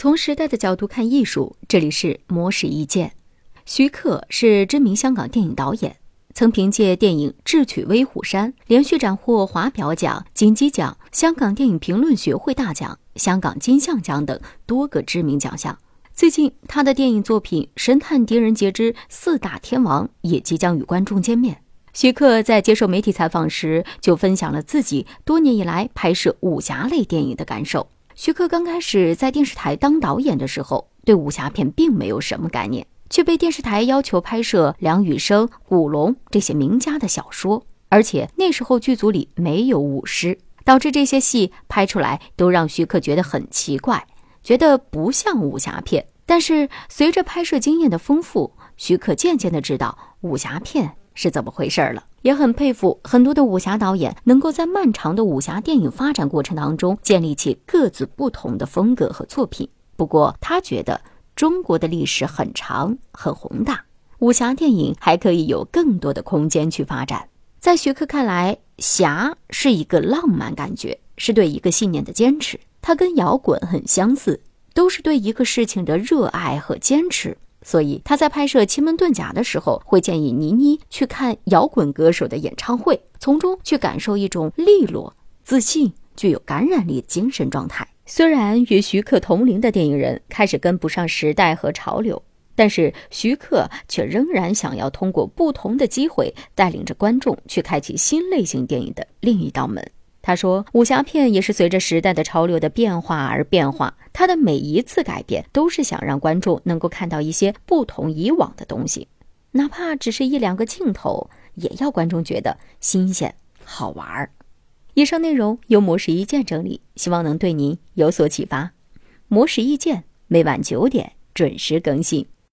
从时代的角度看艺术，这里是魔石意见。徐克是知名香港电影导演，曾凭借电影《智取威虎山》连续斩获华表奖、金鸡奖、香港电影评论学会大奖、香港金像奖等多个知名奖项。最近，他的电影作品《神探狄仁杰之四大天王》也即将与观众见面。徐克在接受媒体采访时就分享了自己多年以来拍摄武侠类电影的感受。徐克刚开始在电视台当导演的时候，对武侠片并没有什么概念，却被电视台要求拍摄梁羽生、古龙这些名家的小说，而且那时候剧组里没有武师，导致这些戏拍出来都让徐克觉得很奇怪，觉得不像武侠片。但是随着拍摄经验的丰富，徐克渐渐的知道武侠片是怎么回事了。也很佩服很多的武侠导演能够在漫长的武侠电影发展过程当中建立起各自不同的风格和作品。不过，他觉得中国的历史很长很宏大，武侠电影还可以有更多的空间去发展。在徐克看来，侠是一个浪漫感觉，是对一个信念的坚持。它跟摇滚很相似，都是对一个事情的热爱和坚持。所以他在拍摄《奇门遁甲》的时候，会建议倪妮去看摇滚歌手的演唱会，从中去感受一种利落、自信、具有感染力的精神状态。虽然与徐克同龄的电影人开始跟不上时代和潮流，但是徐克却仍然想要通过不同的机会，带领着观众去开启新类型电影的另一道门。他说：“武侠片也是随着时代的潮流的变化而变化，他的每一次改变都是想让观众能够看到一些不同以往的东西，哪怕只是一两个镜头，也要观众觉得新鲜好玩儿。”以上内容由魔石意见整理，希望能对您有所启发。魔石意见每晚九点准时更新。